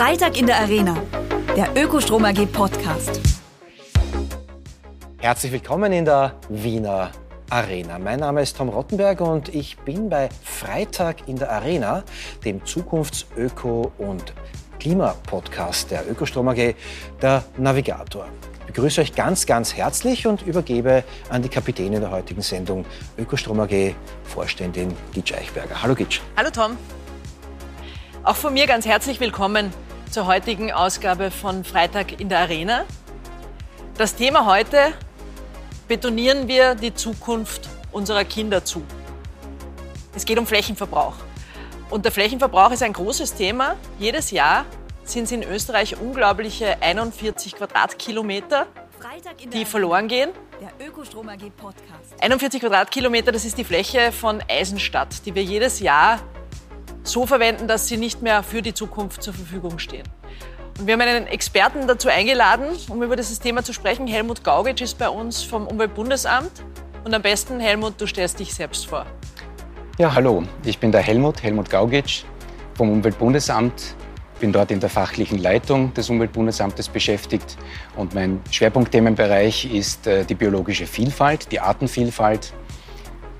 Freitag in der Arena, der Ökostrom AG Podcast. Herzlich willkommen in der Wiener Arena. Mein Name ist Tom Rottenberg und ich bin bei Freitag in der Arena, dem Zukunftsöko- und Klimapodcast der Ökostrom AG, der Navigator. Ich begrüße euch ganz, ganz herzlich und übergebe an die Kapitänin der heutigen Sendung, Ökostrom AG, Vorständin Gitsch Eichberger. Hallo Gitsch. Hallo Tom. Auch von mir ganz herzlich willkommen zur heutigen Ausgabe von Freitag in der Arena. Das Thema heute, betonieren wir die Zukunft unserer Kinder zu. Es geht um Flächenverbrauch. Und der Flächenverbrauch ist ein großes Thema. Jedes Jahr sind es in Österreich unglaubliche 41 Quadratkilometer, die verloren gehen. Der Ökostrom AG Podcast. 41 Quadratkilometer, das ist die Fläche von Eisenstadt, die wir jedes Jahr so verwenden, dass sie nicht mehr für die Zukunft zur Verfügung stehen. Und wir haben einen Experten dazu eingeladen, um über dieses Thema zu sprechen. Helmut Gaugitsch ist bei uns vom Umweltbundesamt. Und am besten, Helmut, du stellst dich selbst vor. Ja, hallo, ich bin der Helmut, Helmut Gaugitsch vom Umweltbundesamt. Bin dort in der fachlichen Leitung des Umweltbundesamtes beschäftigt und mein Schwerpunktthemenbereich ist äh, die biologische Vielfalt, die Artenvielfalt,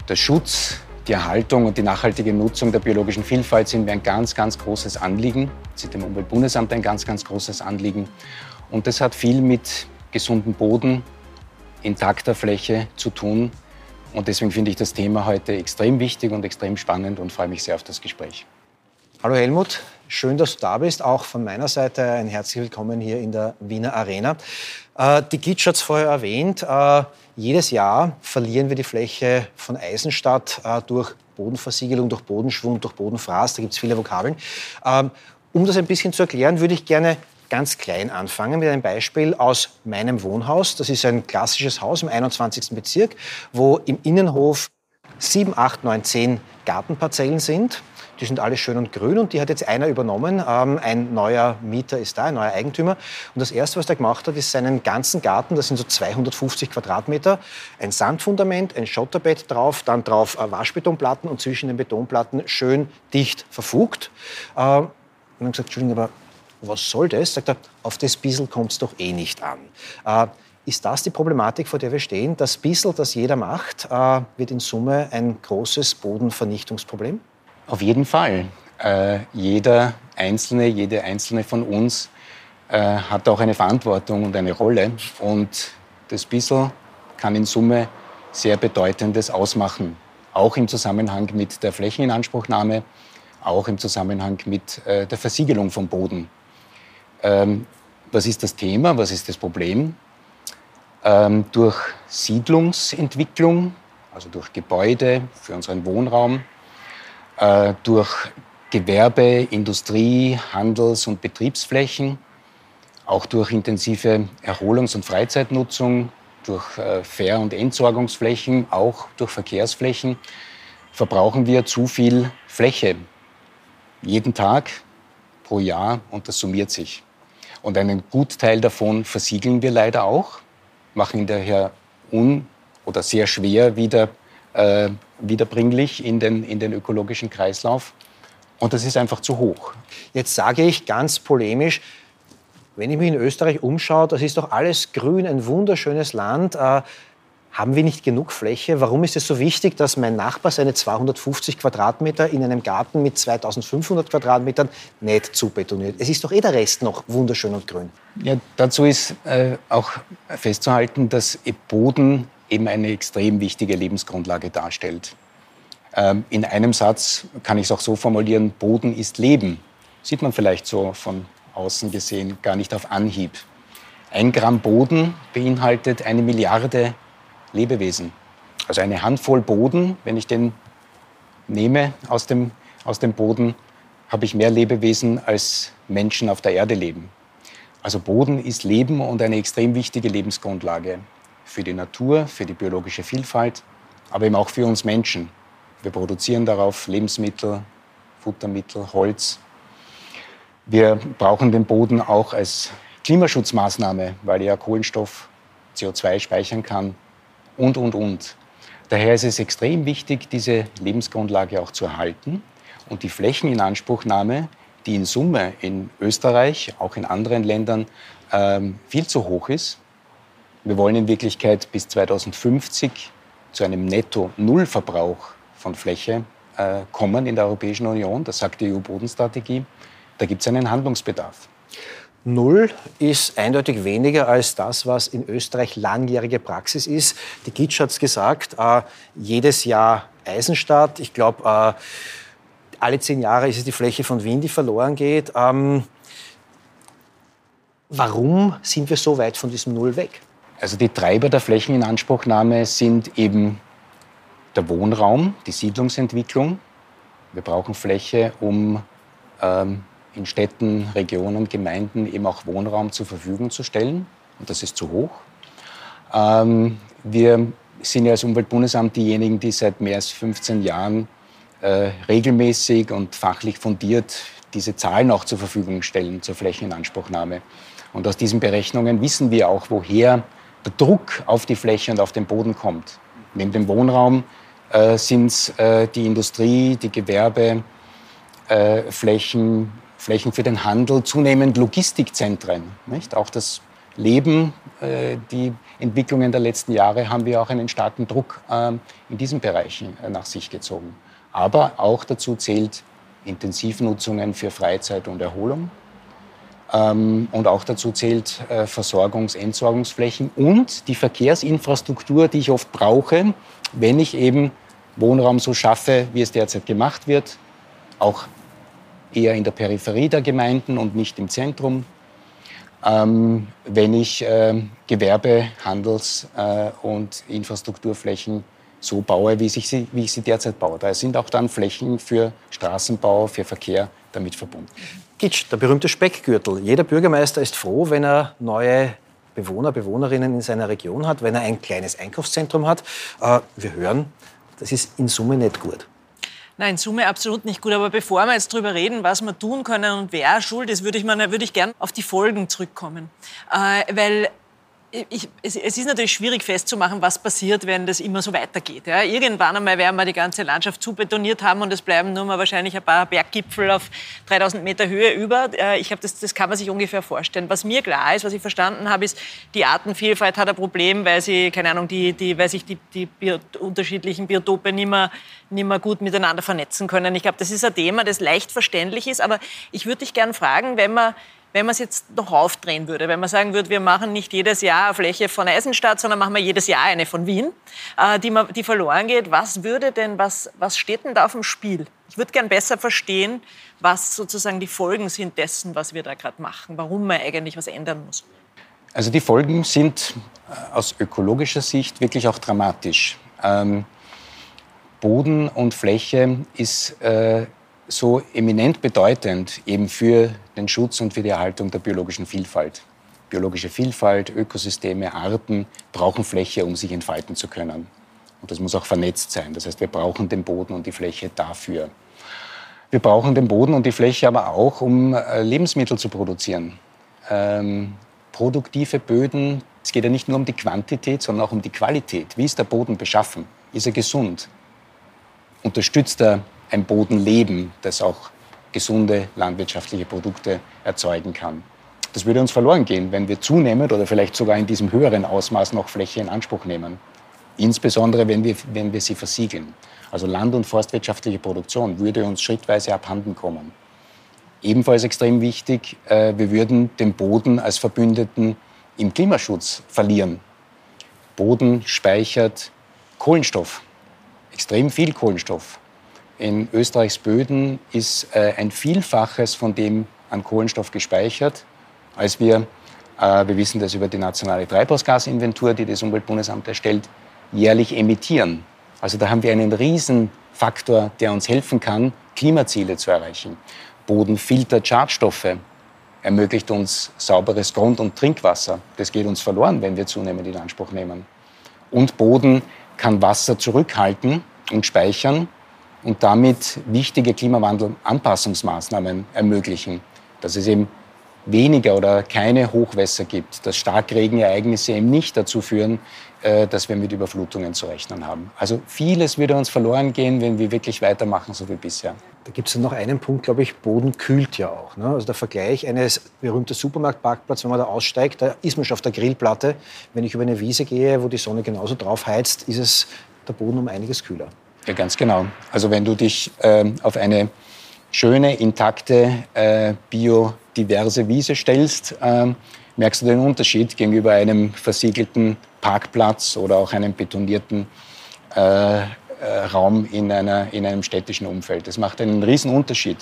der Schutz die Erhaltung und die nachhaltige Nutzung der biologischen Vielfalt sind mir ein ganz, ganz großes Anliegen. Ist dem Umweltbundesamt ein ganz, ganz großes Anliegen. Und das hat viel mit gesundem Boden, intakter Fläche zu tun. Und deswegen finde ich das Thema heute extrem wichtig und extrem spannend und freue mich sehr auf das Gespräch. Hallo Helmut, schön, dass du da bist. Auch von meiner Seite ein herzlich willkommen hier in der Wiener Arena. Äh, die Gitsch hat es vorher erwähnt. Äh, jedes Jahr verlieren wir die Fläche von Eisenstadt äh, durch Bodenversiegelung, durch Bodenschwung, durch Bodenfraß. Da gibt es viele Vokabeln. Ähm, um das ein bisschen zu erklären, würde ich gerne ganz klein anfangen mit einem Beispiel aus meinem Wohnhaus. Das ist ein klassisches Haus im 21. Bezirk, wo im Innenhof 7, 8, 9, 10 Gartenparzellen sind. Die sind alle schön und grün und die hat jetzt einer übernommen. Ähm, ein neuer Mieter ist da, ein neuer Eigentümer. Und das Erste, was er gemacht hat, ist seinen ganzen Garten, das sind so 250 Quadratmeter, ein Sandfundament, ein Schotterbett drauf, dann drauf äh, Waschbetonplatten und zwischen den Betonplatten schön dicht verfugt. Äh, und dann gesagt, Entschuldigung, aber was soll das? Sagt er, auf das Bissel kommt es doch eh nicht an. Äh, ist das die Problematik, vor der wir stehen? Das Bissel, das jeder macht, äh, wird in Summe ein großes Bodenvernichtungsproblem? Auf jeden Fall. Äh, jeder Einzelne, jede Einzelne von uns äh, hat auch eine Verantwortung und eine Rolle. Und das bisschen kann in Summe sehr Bedeutendes ausmachen. Auch im Zusammenhang mit der Flächeninanspruchnahme, auch im Zusammenhang mit äh, der Versiegelung vom Boden. Ähm, was ist das Thema? Was ist das Problem? Ähm, durch Siedlungsentwicklung, also durch Gebäude für unseren Wohnraum, äh, durch Gewerbe, Industrie, Handels- und Betriebsflächen, auch durch intensive Erholungs- und Freizeitnutzung, durch äh, Fähr- und Entsorgungsflächen, auch durch Verkehrsflächen, verbrauchen wir zu viel Fläche. Jeden Tag, pro Jahr und das summiert sich. Und einen Gutteil davon versiegeln wir leider auch, machen daher un- oder sehr schwer wieder äh, wiederbringlich in den, in den ökologischen Kreislauf. Und das ist einfach zu hoch. Jetzt sage ich ganz polemisch, wenn ich mich in Österreich umschaue, das ist doch alles grün, ein wunderschönes Land. Äh, haben wir nicht genug Fläche? Warum ist es so wichtig, dass mein Nachbar seine 250 Quadratmeter in einem Garten mit 2500 Quadratmetern nicht zubetoniert? Es ist doch eh der Rest noch wunderschön und grün. Ja, dazu ist äh, auch festzuhalten, dass Boden eben eine extrem wichtige Lebensgrundlage darstellt. Ähm, in einem Satz kann ich es auch so formulieren, Boden ist Leben. Sieht man vielleicht so von außen gesehen gar nicht auf Anhieb. Ein Gramm Boden beinhaltet eine Milliarde Lebewesen. Also eine Handvoll Boden, wenn ich den nehme aus dem, aus dem Boden, habe ich mehr Lebewesen als Menschen auf der Erde leben. Also Boden ist Leben und eine extrem wichtige Lebensgrundlage für die Natur, für die biologische Vielfalt, aber eben auch für uns Menschen. Wir produzieren darauf Lebensmittel, Futtermittel, Holz. Wir brauchen den Boden auch als Klimaschutzmaßnahme, weil er Kohlenstoff, CO2 speichern kann und, und, und. Daher ist es extrem wichtig, diese Lebensgrundlage auch zu erhalten. Und die Flächeninanspruchnahme die in Summe in Österreich, auch in anderen Ländern, ähm, viel zu hoch ist. Wir wollen in Wirklichkeit bis 2050 zu einem Netto-Null-Verbrauch von Fläche äh, kommen in der Europäischen Union. Das sagt die EU-Bodenstrategie. Da gibt es einen Handlungsbedarf. Null ist eindeutig weniger als das, was in Österreich langjährige Praxis ist. Die Gitsch hat es gesagt, äh, jedes Jahr Eisenstadt. Ich glaube, äh, alle zehn Jahre ist es die Fläche von Wien, die verloren geht. Ähm, warum sind wir so weit von diesem Null weg? Also die Treiber der Flächeninanspruchnahme sind eben der Wohnraum, die Siedlungsentwicklung. Wir brauchen Fläche, um ähm, in Städten, Regionen, Gemeinden eben auch Wohnraum zur Verfügung zu stellen. Und das ist zu hoch. Ähm, wir sind ja als Umweltbundesamt diejenigen, die seit mehr als 15 Jahren äh, regelmäßig und fachlich fundiert diese Zahlen auch zur Verfügung stellen zur Flächeninanspruchnahme. Und aus diesen Berechnungen wissen wir auch, woher der Druck auf die Fläche und auf den Boden kommt. Neben dem Wohnraum äh, sind es äh, die Industrie, die Gewerbeflächen, äh, Flächen für den Handel, zunehmend Logistikzentren. Nicht? Auch das Leben, äh, die Entwicklungen der letzten Jahre haben wir auch einen starken Druck ähm, in diesen Bereichen äh, nach sich gezogen. Aber auch dazu zählt Intensivnutzungen für Freizeit und Erholung. Ähm, und auch dazu zählt äh, Versorgungs-, Entsorgungsflächen und die Verkehrsinfrastruktur, die ich oft brauche, wenn ich eben Wohnraum so schaffe, wie es derzeit gemacht wird, auch eher in der Peripherie der Gemeinden und nicht im Zentrum. Ähm, wenn ich äh, Gewerbe-, Handels- äh, und Infrastrukturflächen so baue, wie ich, sie, wie ich sie derzeit baue. Da sind auch dann Flächen für Straßenbau, für Verkehr damit verbunden. Gitsch, der berühmte Speckgürtel. Jeder Bürgermeister ist froh, wenn er neue Bewohner, Bewohnerinnen in seiner Region hat, wenn er ein kleines Einkaufszentrum hat. Äh, wir hören, das ist in Summe nicht gut. Nein, in Summe absolut nicht gut. Aber bevor wir jetzt darüber reden, was wir tun können und wer schuld ist, würde ich, mal, ich gern auf die Folgen zurückkommen. Äh, weil ich, es, es, ist natürlich schwierig festzumachen, was passiert, wenn das immer so weitergeht. Ja, irgendwann einmal werden wir die ganze Landschaft zubetoniert haben und es bleiben nur mal wahrscheinlich ein paar Berggipfel auf 3000 Meter Höhe über. Äh, ich glaube, das, das, kann man sich ungefähr vorstellen. Was mir klar ist, was ich verstanden habe, ist, die Artenvielfalt hat ein Problem, weil, sie, keine Ahnung, die, die, weil sich die, die Bio, unterschiedlichen Biotope nicht mehr, nicht mehr gut miteinander vernetzen können. Ich glaube, das ist ein Thema, das leicht verständlich ist. Aber ich würde dich gerne fragen, wenn man wenn man es jetzt noch aufdrehen würde, wenn man sagen würde, wir machen nicht jedes Jahr eine Fläche von Eisenstadt, sondern machen wir jedes Jahr eine von Wien, äh, die, man, die verloren geht, was würde denn, was, was steht denn da auf dem Spiel? Ich würde gern besser verstehen, was sozusagen die Folgen sind dessen, was wir da gerade machen, warum man eigentlich was ändern muss. Also die Folgen sind äh, aus ökologischer Sicht wirklich auch dramatisch. Ähm, Boden und Fläche ist äh, so eminent bedeutend eben für den Schutz und für die Erhaltung der biologischen Vielfalt. Biologische Vielfalt, Ökosysteme, Arten brauchen Fläche, um sich entfalten zu können. Und das muss auch vernetzt sein. Das heißt, wir brauchen den Boden und die Fläche dafür. Wir brauchen den Boden und die Fläche aber auch, um äh, Lebensmittel zu produzieren. Ähm, produktive Böden, es geht ja nicht nur um die Quantität, sondern auch um die Qualität. Wie ist der Boden beschaffen? Ist er gesund? Unterstützt er ein Bodenleben, das auch gesunde landwirtschaftliche Produkte erzeugen kann. Das würde uns verloren gehen, wenn wir zunehmend oder vielleicht sogar in diesem höheren Ausmaß noch Fläche in Anspruch nehmen. Insbesondere, wenn wir, wenn wir sie versiegeln. Also land- und forstwirtschaftliche Produktion würde uns schrittweise abhanden kommen. Ebenfalls extrem wichtig, äh, wir würden den Boden als Verbündeten im Klimaschutz verlieren. Boden speichert Kohlenstoff, extrem viel Kohlenstoff in Österreichs Böden ist äh, ein Vielfaches von dem an Kohlenstoff gespeichert, als wir, äh, wir wissen das über die nationale Treibhausgasinventur, die das Umweltbundesamt erstellt, jährlich emittieren. Also da haben wir einen Riesenfaktor, der uns helfen kann, Klimaziele zu erreichen. Boden filtert Schadstoffe, ermöglicht uns sauberes Grund- und Trinkwasser. Das geht uns verloren, wenn wir zunehmend in Anspruch nehmen. Und Boden kann Wasser zurückhalten und speichern und damit wichtige Klimawandelanpassungsmaßnahmen ermöglichen. Dass es eben weniger oder keine Hochwässer gibt, dass Starkregenereignisse eben nicht dazu führen, äh, dass wir mit Überflutungen zu rechnen haben. Also vieles würde uns verloren gehen, wenn wir wirklich weitermachen, so wie bisher. Da gibt es noch einen Punkt, glaube ich, Boden kühlt ja auch. Ne? Also der Vergleich eines berühmten Supermarktparkplatz, wenn man da aussteigt, da ist man schon auf der Grillplatte. Wenn ich über eine Wiese gehe, wo die Sonne genauso drauf heizt, ist es der Boden um einiges kühler. Ja, ganz genau. Also wenn du dich äh, auf eine schöne, intakte, äh, biodiverse Wiese stellst, äh, merkst du den Unterschied gegenüber einem versiegelten Parkplatz oder auch einem betonierten äh, äh, Raum in, einer, in einem städtischen Umfeld. Das macht einen riesen Unterschied.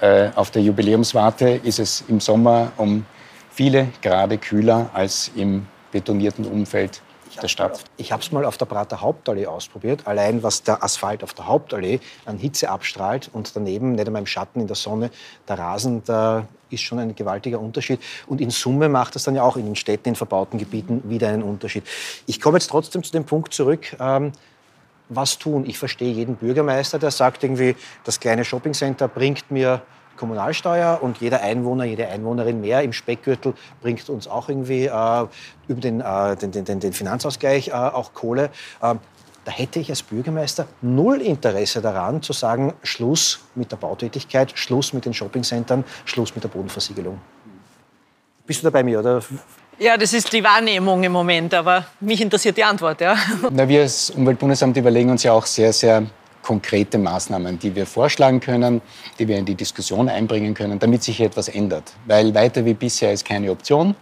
Äh, auf der Jubiläumswarte ist es im Sommer um viele Grade kühler als im betonierten Umfeld der Stadt. Ich habe es mal auf der Prater Hauptallee ausprobiert. Allein was der Asphalt auf der Hauptallee an Hitze abstrahlt und daneben, nicht einmal im Schatten, in der Sonne, der Rasen, da ist schon ein gewaltiger Unterschied. Und in Summe macht das dann ja auch in den Städten, in verbauten Gebieten wieder einen Unterschied. Ich komme jetzt trotzdem zu dem Punkt zurück. Ähm, was tun. Ich verstehe jeden Bürgermeister, der sagt irgendwie, das kleine Shoppingcenter bringt mir Kommunalsteuer und jeder Einwohner, jede Einwohnerin mehr im Speckgürtel bringt uns auch irgendwie äh, über den, äh, den, den, den, Finanzausgleich äh, auch Kohle. Ähm, da hätte ich als Bürgermeister null Interesse daran, zu sagen, Schluss mit der Bautätigkeit, Schluss mit den Shoppingcentern, Schluss mit der Bodenversiegelung. Bist du da bei mir, oder? Ja, das ist die Wahrnehmung im Moment, aber mich interessiert die Antwort. Ja. Na, wir als Umweltbundesamt überlegen uns ja auch sehr, sehr konkrete Maßnahmen, die wir vorschlagen können, die wir in die Diskussion einbringen können, damit sich etwas ändert. Weil weiter wie bisher ist keine Option.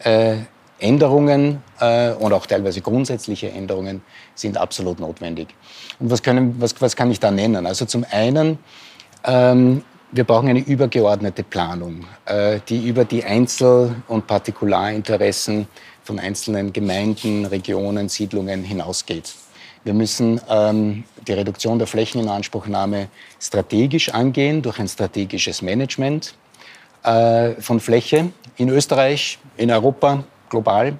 Äh, Änderungen äh, und auch teilweise grundsätzliche Änderungen sind absolut notwendig. Und was, können, was, was kann ich da nennen? Also zum einen ähm, wir brauchen eine übergeordnete Planung, äh, die über die Einzel- und Partikularinteressen von einzelnen Gemeinden, Regionen, Siedlungen hinausgeht. Wir müssen ähm, die Reduktion der Flächeninanspruchnahme strategisch angehen durch ein strategisches Management äh, von Fläche in Österreich, in Europa, global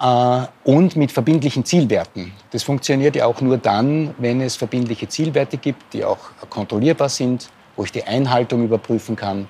äh, und mit verbindlichen Zielwerten. Das funktioniert ja auch nur dann, wenn es verbindliche Zielwerte gibt, die auch kontrollierbar sind wo ich die Einhaltung überprüfen kann.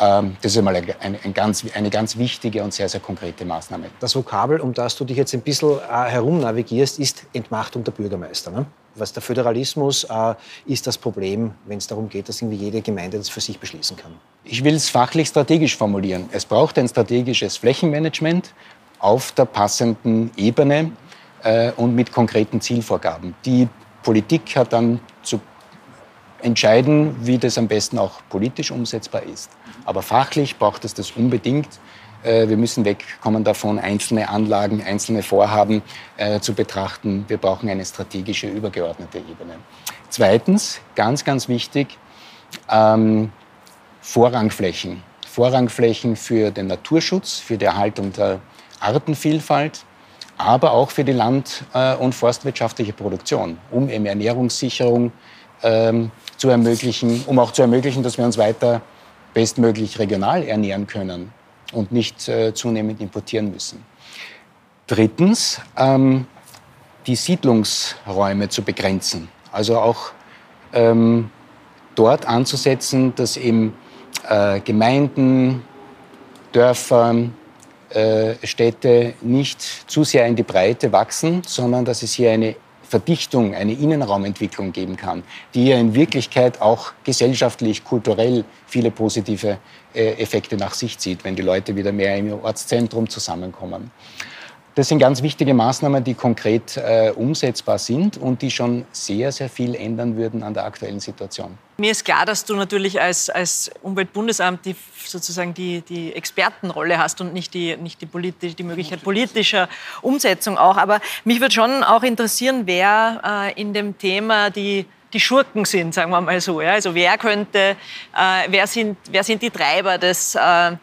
Ähm, das ist einmal eine, eine, ganz, eine ganz wichtige und sehr, sehr konkrete Maßnahme. Das Vokabel, um das du dich jetzt ein bisschen äh, herum navigierst, ist Entmachtung der Bürgermeister. Ne? Was der Föderalismus äh, ist das Problem, wenn es darum geht, dass irgendwie jede Gemeinde das für sich beschließen kann. Ich will es fachlich strategisch formulieren. Es braucht ein strategisches Flächenmanagement auf der passenden Ebene äh, und mit konkreten Zielvorgaben. Die Politik hat dann zu entscheiden, wie das am besten auch politisch umsetzbar ist. Aber fachlich braucht es das unbedingt. Äh, wir müssen wegkommen davon, einzelne Anlagen, einzelne Vorhaben äh, zu betrachten. Wir brauchen eine strategische, übergeordnete Ebene. Zweitens, ganz, ganz wichtig, ähm, Vorrangflächen. Vorrangflächen für den Naturschutz, für die Erhaltung der Artenvielfalt, aber auch für die land- äh, und forstwirtschaftliche Produktion, um eben Ernährungssicherung ähm, zu ermöglichen, um auch zu ermöglichen, dass wir uns weiter bestmöglich regional ernähren können und nicht äh, zunehmend importieren müssen. Drittens, ähm, die Siedlungsräume zu begrenzen. Also auch ähm, dort anzusetzen, dass eben äh, Gemeinden, Dörfer, äh, Städte nicht zu sehr in die Breite wachsen, sondern dass es hier eine Verdichtung, eine Innenraumentwicklung geben kann, die ja in Wirklichkeit auch gesellschaftlich, kulturell viele positive äh, Effekte nach sich zieht, wenn die Leute wieder mehr im Ortszentrum zusammenkommen. Das sind ganz wichtige Maßnahmen, die konkret äh, umsetzbar sind und die schon sehr, sehr viel ändern würden an der aktuellen Situation. Mir ist klar, dass du natürlich als, als Umweltbundesamt die, sozusagen die, die Expertenrolle hast und nicht, die, nicht die, politisch, die Möglichkeit politischer Umsetzung auch. Aber mich würde schon auch interessieren, wer äh, in dem Thema die die Schurken sind, sagen wir mal so. Ja? Also wer könnte, äh, wer, sind, wer sind die Treiber des, äh,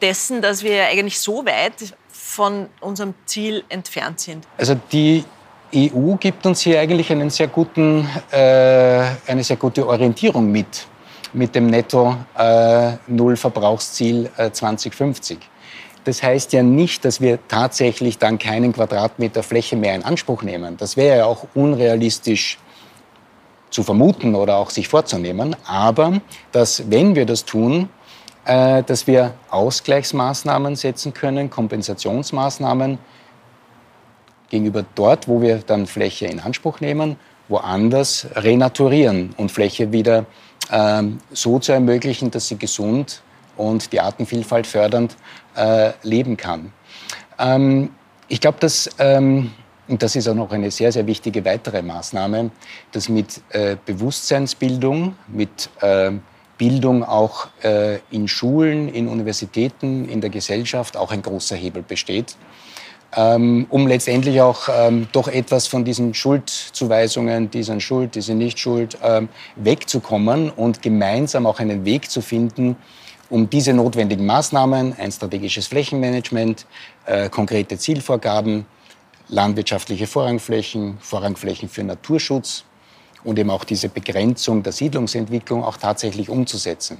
dessen, dass wir eigentlich so weit von unserem Ziel entfernt sind? Also die EU gibt uns hier eigentlich einen sehr guten, äh, eine sehr gute Orientierung mit, mit dem Netto-Null-Verbrauchsziel äh, 2050. Das heißt ja nicht, dass wir tatsächlich dann keinen Quadratmeter Fläche mehr in Anspruch nehmen. Das wäre ja auch unrealistisch zu vermuten oder auch sich vorzunehmen. Aber dass, wenn wir das tun, äh, dass wir Ausgleichsmaßnahmen setzen können, Kompensationsmaßnahmen gegenüber dort, wo wir dann Fläche in Anspruch nehmen woanders renaturieren und Fläche wieder ähm, so zu ermöglichen, dass sie gesund und die Artenvielfalt fördernd äh, leben kann. Ähm, ich glaube, dass, ähm, und das ist auch noch eine sehr, sehr wichtige weitere Maßnahme, dass mit äh, Bewusstseinsbildung, mit äh, Bildung auch äh, in Schulen, in Universitäten, in der Gesellschaft auch ein großer Hebel besteht. Ähm, um letztendlich auch ähm, doch etwas von diesen Schuldzuweisungen, die sind schuld, die sind nicht schuld, ähm, wegzukommen und gemeinsam auch einen Weg zu finden, um diese notwendigen Maßnahmen, ein strategisches Flächenmanagement, äh, konkrete Zielvorgaben, landwirtschaftliche Vorrangflächen, Vorrangflächen für Naturschutz und eben auch diese Begrenzung der Siedlungsentwicklung auch tatsächlich umzusetzen.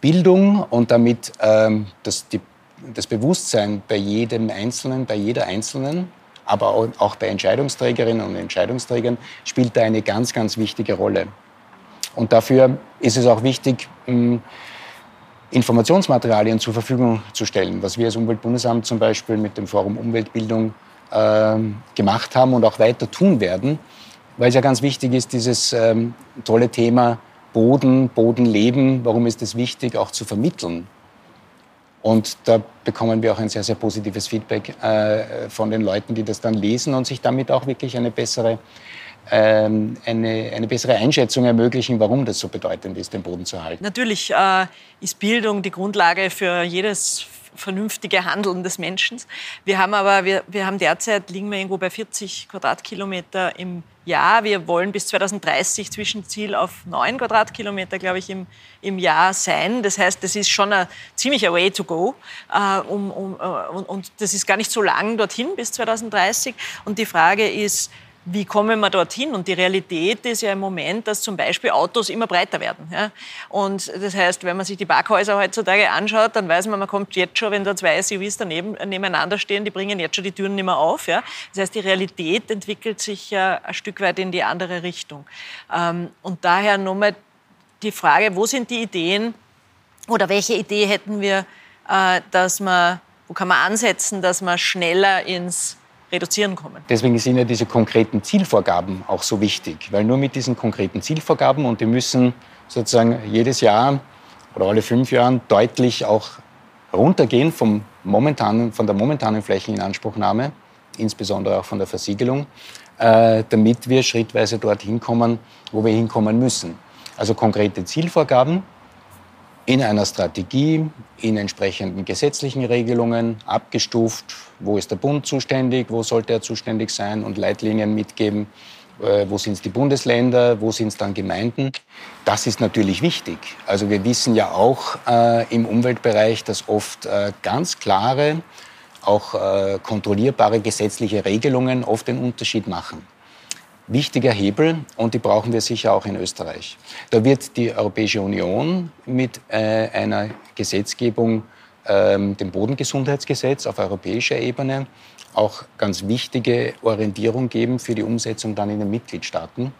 Bildung und damit ähm, das, die das Bewusstsein bei jedem Einzelnen, bei jeder Einzelnen, aber auch bei Entscheidungsträgerinnen und Entscheidungsträgern spielt da eine ganz, ganz wichtige Rolle. Und dafür ist es auch wichtig, Informationsmaterialien zur Verfügung zu stellen, was wir als Umweltbundesamt zum Beispiel mit dem Forum Umweltbildung äh, gemacht haben und auch weiter tun werden, weil es ja ganz wichtig ist, dieses ähm, tolle Thema Boden, Bodenleben, warum ist es wichtig, auch zu vermitteln. Und da bekommen wir auch ein sehr, sehr positives Feedback äh, von den Leuten, die das dann lesen und sich damit auch wirklich eine bessere, ähm, eine, eine bessere Einschätzung ermöglichen, warum das so bedeutend ist, den Boden zu halten. Natürlich äh, ist Bildung die Grundlage für jedes vernünftige Handeln des Menschen. Wir haben aber, wir, wir haben derzeit, liegen wir irgendwo bei 40 Quadratkilometer im Jahr. Wir wollen bis 2030 Zwischenziel auf 9 Quadratkilometer, glaube ich, im, im Jahr sein. Das heißt, das ist schon ein ziemlicher Way to go. Äh, um, um, äh, und, und das ist gar nicht so lang dorthin bis 2030. Und die Frage ist, wie kommen wir dorthin? Und die Realität ist ja im Moment, dass zum Beispiel Autos immer breiter werden. Ja? Und das heißt, wenn man sich die Parkhäuser heutzutage anschaut, dann weiß man, man kommt jetzt schon, wenn da zwei SUVs daneben nebeneinander stehen, die bringen jetzt schon die Türen nicht mehr auf. Ja? Das heißt, die Realität entwickelt sich ja ein Stück weit in die andere Richtung. Ähm, und daher nochmal die Frage, wo sind die Ideen oder welche Idee hätten wir, äh, dass man, wo kann man ansetzen, dass man schneller ins reduzieren kommen. Deswegen sind ja diese konkreten Zielvorgaben auch so wichtig, weil nur mit diesen konkreten Zielvorgaben und die müssen sozusagen jedes Jahr oder alle fünf Jahren deutlich auch runtergehen vom momentanen, von der momentanen Flächeninanspruchnahme, insbesondere auch von der Versiegelung, äh, damit wir schrittweise dorthin kommen, wo wir hinkommen müssen. Also konkrete Zielvorgaben, in einer Strategie, in entsprechenden gesetzlichen Regelungen abgestuft, wo ist der Bund zuständig, wo sollte er zuständig sein und Leitlinien mitgeben, äh, wo sind es die Bundesländer, wo sind es dann Gemeinden. Das ist natürlich wichtig. Also wir wissen ja auch äh, im Umweltbereich, dass oft äh, ganz klare, auch äh, kontrollierbare gesetzliche Regelungen oft den Unterschied machen wichtiger Hebel und die brauchen wir sicher auch in Österreich. Da wird die Europäische Union mit äh, einer Gesetzgebung, ähm, dem Bodengesundheitsgesetz auf europäischer Ebene, auch ganz wichtige Orientierung geben für die Umsetzung dann in den Mitgliedstaaten.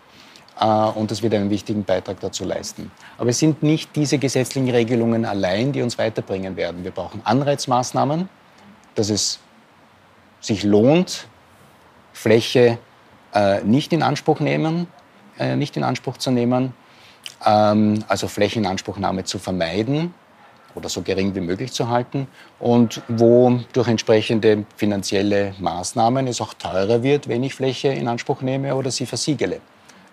Äh, und das wird einen wichtigen Beitrag dazu leisten. Aber es sind nicht diese gesetzlichen Regelungen allein, die uns weiterbringen werden. Wir brauchen Anreizmaßnahmen, dass es sich lohnt, Fläche äh, nicht in Anspruch nehmen, äh, nicht in Anspruch zu nehmen, ähm, also Flächeninanspruchnahme zu vermeiden oder so gering wie möglich zu halten und wo durch entsprechende finanzielle Maßnahmen es auch teurer wird, wenn ich Fläche in Anspruch nehme oder sie versiegele.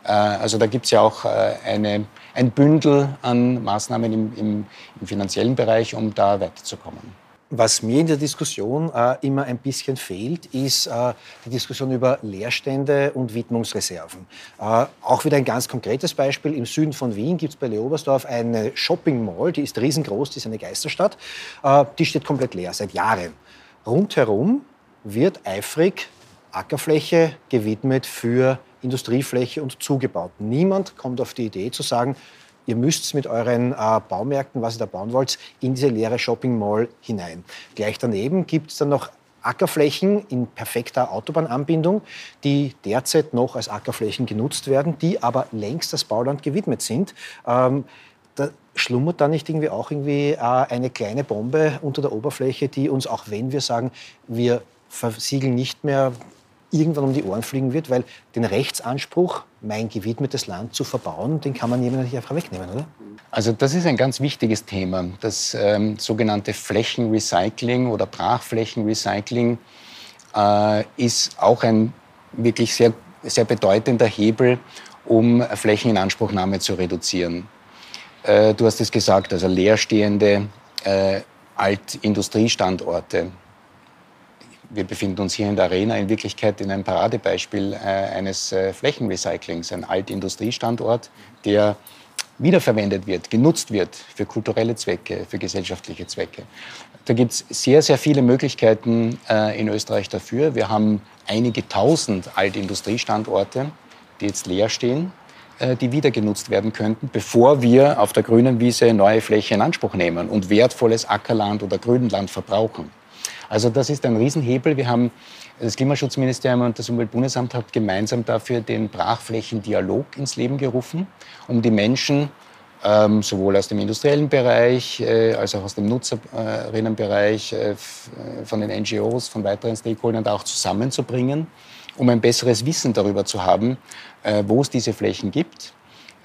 Äh, also da gibt es ja auch äh, eine, ein Bündel an Maßnahmen im, im, im finanziellen Bereich, um da weiterzukommen. Was mir in der Diskussion äh, immer ein bisschen fehlt, ist äh, die Diskussion über Leerstände und Widmungsreserven. Äh, auch wieder ein ganz konkretes Beispiel. Im Süden von Wien gibt es bei Leobersdorf eine Shopping Mall, die ist riesengroß, die ist eine Geisterstadt. Äh, die steht komplett leer, seit Jahren. Rundherum wird eifrig Ackerfläche gewidmet für Industriefläche und zugebaut. Niemand kommt auf die Idee zu sagen, Ihr müsst mit euren äh, Baumärkten, was ihr da bauen wollt, in diese leere Shopping Mall hinein. Gleich daneben gibt es dann noch Ackerflächen in perfekter Autobahnanbindung, die derzeit noch als Ackerflächen genutzt werden, die aber längst das Bauland gewidmet sind. Ähm, da schlummert da nicht irgendwie auch irgendwie äh, eine kleine Bombe unter der Oberfläche, die uns, auch wenn wir sagen, wir versiegeln nicht mehr irgendwann um die Ohren fliegen wird, weil den Rechtsanspruch, mein gewidmetes Land zu verbauen, den kann man jemandem nicht einfach wegnehmen, oder? Also das ist ein ganz wichtiges Thema. Das ähm, sogenannte Flächenrecycling oder Brachflächenrecycling äh, ist auch ein wirklich sehr, sehr bedeutender Hebel, um Flächeninanspruchnahme zu reduzieren. Äh, du hast es gesagt, also leerstehende äh, Altindustriestandorte. Wir befinden uns hier in der Arena in Wirklichkeit in einem Paradebeispiel äh, eines äh, Flächenrecyclings, ein Altindustriestandort, der wiederverwendet wird, genutzt wird für kulturelle Zwecke, für gesellschaftliche Zwecke. Da gibt es sehr, sehr viele Möglichkeiten äh, in Österreich dafür. Wir haben einige tausend Altindustriestandorte, die jetzt leer stehen, äh, die wieder genutzt werden könnten, bevor wir auf der grünen Wiese neue Fläche in Anspruch nehmen und wertvolles Ackerland oder Grünland verbrauchen. Also das ist ein Riesenhebel. Wir haben das Klimaschutzministerium und das Umweltbundesamt haben gemeinsam dafür den Brachflächendialog ins Leben gerufen, um die Menschen ähm, sowohl aus dem industriellen Bereich äh, als auch aus dem Nutzerinnenbereich, äh, äh von den NGOs, von weiteren Stakeholdern auch zusammenzubringen, um ein besseres Wissen darüber zu haben, äh, wo es diese Flächen gibt,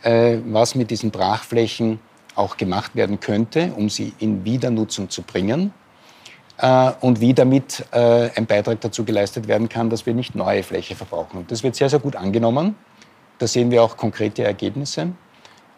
äh, was mit diesen Brachflächen auch gemacht werden könnte, um sie in Wiedernutzung zu bringen äh, und wie damit äh, ein Beitrag dazu geleistet werden kann, dass wir nicht neue Fläche verbrauchen. Das wird sehr, sehr gut angenommen. Da sehen wir auch konkrete Ergebnisse.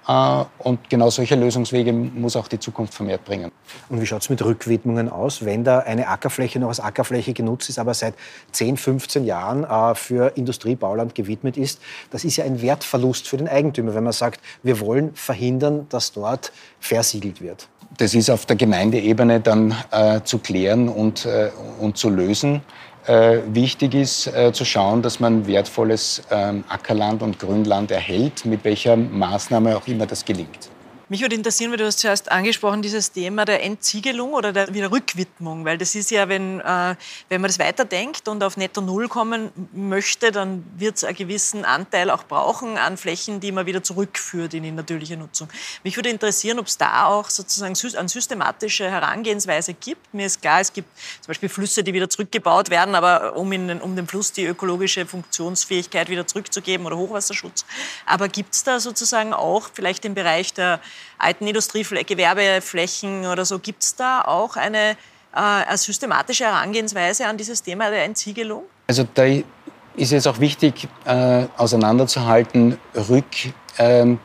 Äh, und genau solche Lösungswege muss auch die Zukunft vermehrt bringen. Und wie schaut es mit Rückwidmungen aus, wenn da eine Ackerfläche noch als Ackerfläche genutzt ist, aber seit 10, 15 Jahren äh, für Industriebauland gewidmet ist? Das ist ja ein Wertverlust für den Eigentümer, wenn man sagt, wir wollen verhindern, dass dort versiegelt wird das ist auf der Gemeindeebene dann äh, zu klären und, äh, und zu lösen. Äh, wichtig ist äh, zu schauen, dass man wertvolles ähm, Ackerland und Grünland erhält, mit welcher Maßnahme auch immer das gelingt. Mich würde interessieren, weil du hast zuerst angesprochen, dieses Thema der Entziegelung oder der Wiederrückwidmung, weil das ist ja, wenn, äh, wenn man das weiterdenkt und auf Netto Null kommen möchte, dann wird es einen gewissen Anteil auch brauchen an Flächen, die man wieder zurückführt in die natürliche Nutzung. Mich würde interessieren, ob es da auch sozusagen eine systematische Herangehensweise gibt. Mir ist klar, es gibt zum Beispiel Flüsse, die wieder zurückgebaut werden, aber um, in, um dem Fluss die ökologische Funktionsfähigkeit wieder zurückzugeben oder Hochwasserschutz. Aber gibt es da sozusagen auch vielleicht im Bereich der alten Industriegewerbeflächen oder so. Gibt es da auch eine, äh, eine systematische Herangehensweise an dieses Thema der Entsiegelung? Also da ist es auch wichtig, äh, auseinanderzuhalten, Rückwidmung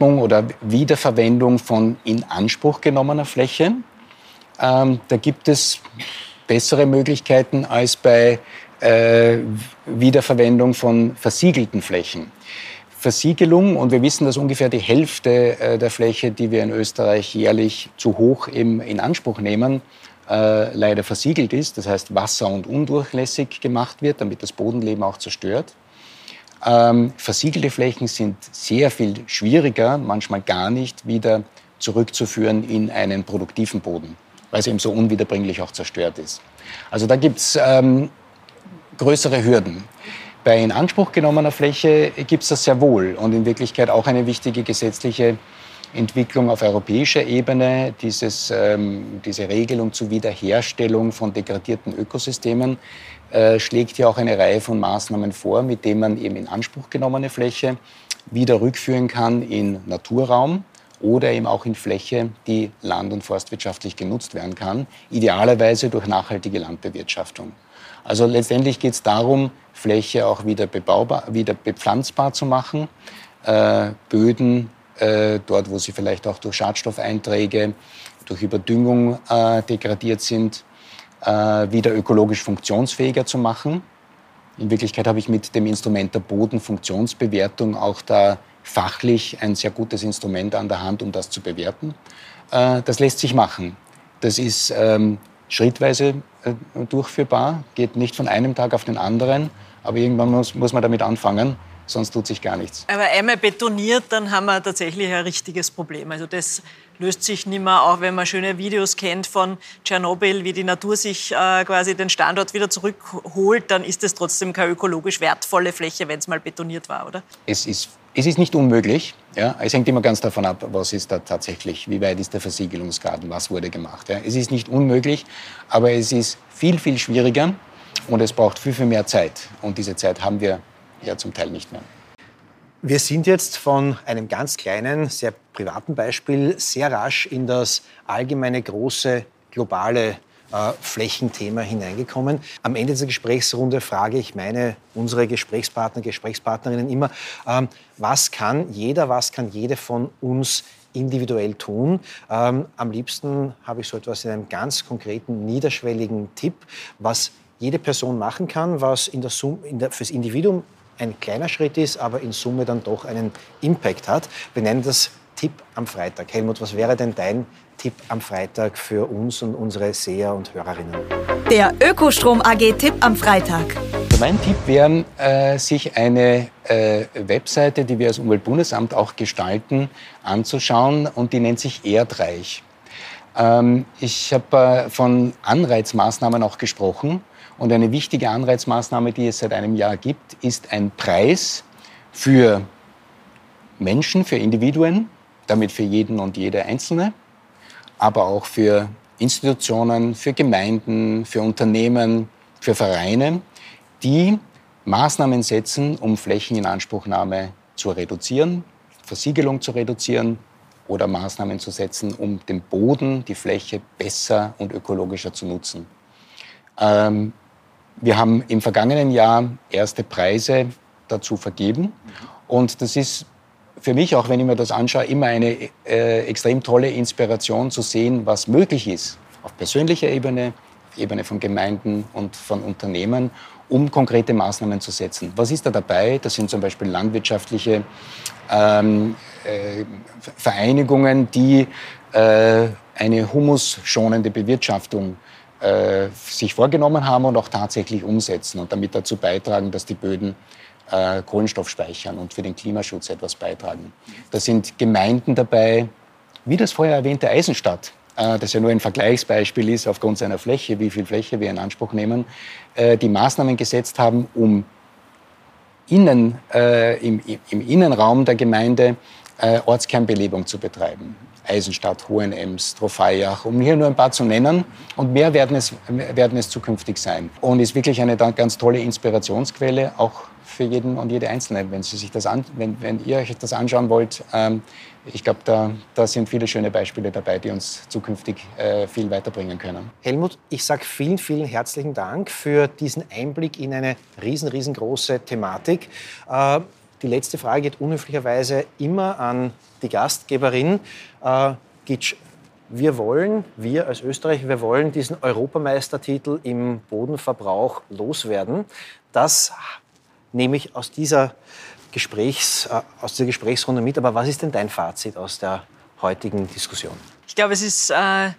ähm, oder Wiederverwendung von in Anspruch genommener Fläche. Ähm, da gibt es bessere Möglichkeiten als bei äh, Wiederverwendung von versiegelten Flächen. Versiegelung und wir wissen, dass ungefähr die Hälfte äh, der Fläche, die wir in Österreich jährlich zu hoch in Anspruch nehmen, äh, leider versiegelt ist, das heißt wasser- und undurchlässig gemacht wird, damit das Bodenleben auch zerstört. Ähm, versiegelte Flächen sind sehr viel schwieriger, manchmal gar nicht wieder zurückzuführen in einen produktiven Boden, weil es eben so unwiederbringlich auch zerstört ist. Also da gibt es ähm, größere Hürden. Bei in Anspruch genommener Fläche gibt es das sehr wohl und in Wirklichkeit auch eine wichtige gesetzliche Entwicklung auf europäischer Ebene, dieses, ähm, diese Regelung zur Wiederherstellung von degradierten Ökosystemen, äh, schlägt ja auch eine Reihe von Maßnahmen vor, mit denen man eben in Anspruch genommene Fläche wieder rückführen kann in Naturraum oder eben auch in Fläche, die land- und forstwirtschaftlich genutzt werden kann, idealerweise durch nachhaltige Landbewirtschaftung. Also letztendlich geht es darum, Fläche auch wieder bebaubar, wieder bepflanzbar zu machen, äh, Böden äh, dort, wo sie vielleicht auch durch Schadstoffeinträge, durch Überdüngung äh, degradiert sind, äh, wieder ökologisch funktionsfähiger zu machen. In Wirklichkeit habe ich mit dem Instrument der Bodenfunktionsbewertung auch da fachlich ein sehr gutes Instrument an der Hand, um das zu bewerten. Äh, das lässt sich machen. Das ist ähm, schrittweise äh, durchführbar, geht nicht von einem Tag auf den anderen, aber irgendwann muss, muss man damit anfangen, sonst tut sich gar nichts. Aber einmal betoniert, dann haben wir tatsächlich ein richtiges Problem. Also das löst sich nicht mehr, auch wenn man schöne Videos kennt von Tschernobyl, wie die Natur sich äh, quasi den Standort wieder zurückholt, dann ist es trotzdem keine ökologisch wertvolle Fläche, wenn es mal betoniert war, oder? Es ist es ist nicht unmöglich. Ja? Es hängt immer ganz davon ab, was ist da tatsächlich, wie weit ist der Versiegelungsgrad, was wurde gemacht. Ja? Es ist nicht unmöglich, aber es ist viel, viel schwieriger Und es braucht viel, viel mehr Zeit. Und diese Zeit haben wir ja zum Teil nicht mehr. Wir sind jetzt von einem ganz kleinen, sehr privaten Beispiel sehr rasch in das allgemeine große globale äh, Flächenthema hineingekommen. Am Ende dieser Gesprächsrunde frage ich meine, unsere Gesprächspartner, Gesprächspartnerinnen immer, ähm, was kann jeder, was kann jede von uns individuell tun. Ähm, am liebsten habe ich so etwas in einem ganz konkreten, niederschwelligen Tipp, was jede Person machen kann, was in der Sum, in der, fürs Individuum ein kleiner Schritt ist, aber in Summe dann doch einen Impact hat. Wir nennen das Tipp am Freitag. Helmut, was wäre denn dein Tipp am Freitag für uns und unsere Seher und Hörerinnen? Der Ökostrom AG Tipp am Freitag. Mein Tipp wäre, äh, sich eine äh, Webseite, die wir als Umweltbundesamt auch gestalten, anzuschauen und die nennt sich Erdreich. Ähm, ich habe äh, von Anreizmaßnahmen auch gesprochen und eine wichtige Anreizmaßnahme, die es seit einem Jahr gibt, ist ein Preis für Menschen, für Individuen, damit für jeden und jede Einzelne, aber auch für Institutionen, für Gemeinden, für Unternehmen, für Vereine, die Maßnahmen setzen, um Flächeninanspruchnahme zu reduzieren, Versiegelung zu reduzieren oder Maßnahmen zu setzen, um den Boden, die Fläche besser und ökologischer zu nutzen. Ähm, wir haben im vergangenen Jahr erste Preise dazu vergeben und das ist für mich, auch wenn ich mir das anschaue, immer eine äh, extrem tolle Inspiration zu sehen, was möglich ist auf persönlicher Ebene, Ebene von Gemeinden und von Unternehmen, um konkrete Maßnahmen zu setzen. Was ist da dabei? Das sind zum Beispiel landwirtschaftliche ähm, äh, Vereinigungen, die äh, eine humusschonende Bewirtschaftung äh, sich vorgenommen haben und auch tatsächlich umsetzen und damit dazu beitragen, dass die Böden äh, Kohlenstoff speichern und für den Klimaschutz etwas beitragen. Da sind Gemeinden dabei, wie das vorher erwähnte Eisenstadt, äh, das ja nur ein Vergleichsbeispiel ist aufgrund seiner Fläche, wie viel Fläche wir in Anspruch nehmen, äh, die Maßnahmen gesetzt haben, um innen, äh, im, im, Innenraum der Gemeinde äh, Ortskernbelebung zu betreiben. Eisenstadt, Hohenems, Trofeiach, um hier nur ein paar zu nennen. Und mehr werden es, werden es zukünftig sein. Und ist wirklich eine ganz tolle Inspirationsquelle, auch für jeden und jede Einzelne, wenn, Sie sich das an, wenn, wenn ihr euch das anschauen wollt. Ähm, ich glaube, da, da, sind viele schöne Beispiele dabei, die uns zukünftig äh, viel weiterbringen können. Helmut, ich sage vielen, vielen herzlichen Dank für diesen Einblick in eine riesen, riesengroße Thematik. Äh, die letzte Frage geht unhöflicherweise immer an die Gastgeberin. Äh, Gitsch, wir wollen, wir als Österreich, wir wollen diesen Europameistertitel im Bodenverbrauch loswerden. Das nehme ich aus dieser, Gesprächs, äh, aus dieser Gesprächsrunde mit. Aber was ist denn dein Fazit aus der heutigen Diskussion? Ich glaube, es ist äh,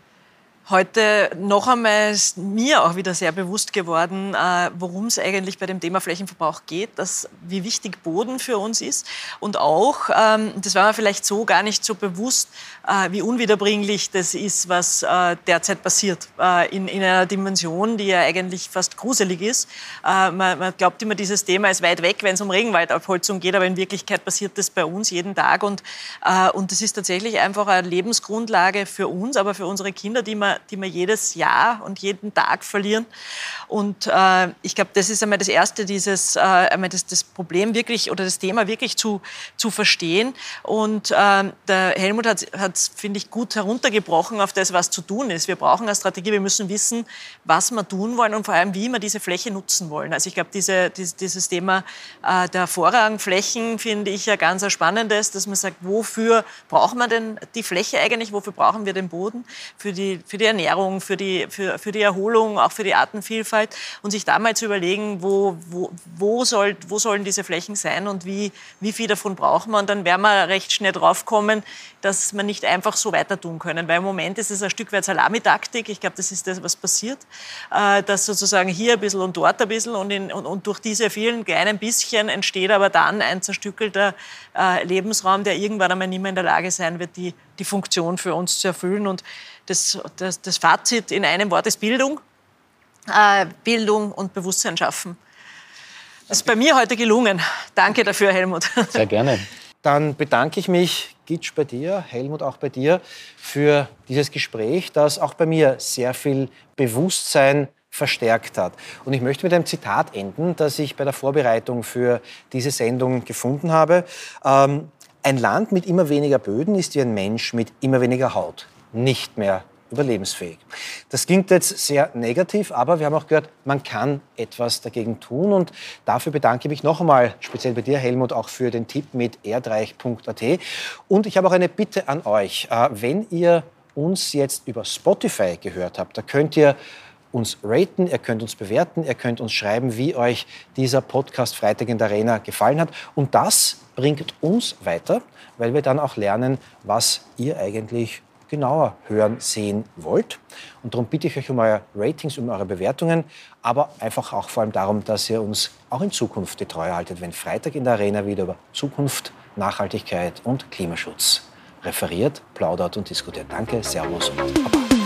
heute noch einmal mir auch wieder sehr bewusst geworden, äh, worum es eigentlich bei dem Thema Flächenverbrauch geht, dass, wie wichtig Boden für uns ist und auch, ähm, das war mir vielleicht so gar nicht so bewusst, äh, wie unwiederbringlich das ist, was äh, derzeit passiert, in, in, einer Dimension, die ja eigentlich fast gruselig ist. Man, man, glaubt immer, dieses Thema ist weit weg, wenn es um Regenwaldabholzung geht, aber in Wirklichkeit passiert das bei uns jeden Tag und, und das ist tatsächlich einfach eine Lebensgrundlage für uns, aber für unsere Kinder, die man die wir jedes Jahr und jeden Tag verlieren. Und äh, ich glaube, das ist einmal das Erste, dieses, äh, einmal das, das, Problem wirklich oder das Thema wirklich zu, zu verstehen. Und äh, der Helmut hat es, finde ich, gut heruntergebrochen auf das, was zu tun ist. Wir brauchen eine Strategie, wir müssen wissen, was wir tun wollen und vor allem, wie wir diese Fläche nutzen wollen. Also ich glaube, diese, dieses, dieses Thema äh, der Vorrangflächen finde ich ja ganz ein spannendes, dass man sagt, wofür braucht man denn die Fläche eigentlich, wofür brauchen wir den Boden? Für die, für die Ernährung, für die, für, für die Erholung, auch für die Artenvielfalt und sich da mal zu überlegen, wo, wo, wo, soll, wo sollen diese Flächen sein und wie, wie viel davon brauchen wir. Und dann werden wir recht schnell drauf kommen, dass wir nicht einfach so weiter tun können. Weil im Moment ist es ein Stück weit Salamitaktik. Ich glaube, das ist das, was passiert. Äh, dass sozusagen hier ein bisschen und dort ein bisschen und, in, und, und durch diese vielen kleinen bisschen entsteht aber dann ein zerstückelter äh, Lebensraum, der irgendwann einmal nicht mehr in der Lage sein wird, die, die Funktion für uns zu erfüllen. Und das, das, das Fazit in einem Wort ist Bildung. Äh, Bildung und Bewusstsein schaffen. Das ist bei mir heute gelungen. Danke dafür, Helmut. Sehr gerne. Dann bedanke ich mich, Gitsch, bei dir, Helmut auch bei dir, für dieses Gespräch, das auch bei mir sehr viel Bewusstsein verstärkt hat. Und ich möchte mit einem Zitat enden, das ich bei der Vorbereitung für diese Sendung gefunden habe. Ähm, ein Land mit immer weniger Böden ist wie ein Mensch mit immer weniger Haut. Nicht mehr überlebensfähig. Das klingt jetzt sehr negativ, aber wir haben auch gehört, man kann etwas dagegen tun. Und dafür bedanke ich mich noch einmal, speziell bei dir, Helmut, auch für den Tipp mit erdreich.at. Und ich habe auch eine Bitte an euch. Äh, wenn ihr uns jetzt über Spotify gehört habt, da könnt ihr uns raten, ihr könnt uns bewerten, ihr könnt uns schreiben, wie euch dieser Podcast Freitag in der Arena gefallen hat. Und das bringt uns weiter, weil wir dann auch lernen, was ihr eigentlich genauer hören, sehen wollt. Und darum bitte ich euch um eure Ratings, um eure Bewertungen, aber einfach auch vor allem darum, dass ihr uns auch in Zukunft die Treue haltet, wenn Freitag in der Arena wieder über Zukunft, Nachhaltigkeit und Klimaschutz referiert, plaudert und diskutiert. Danke, Servus und Baba.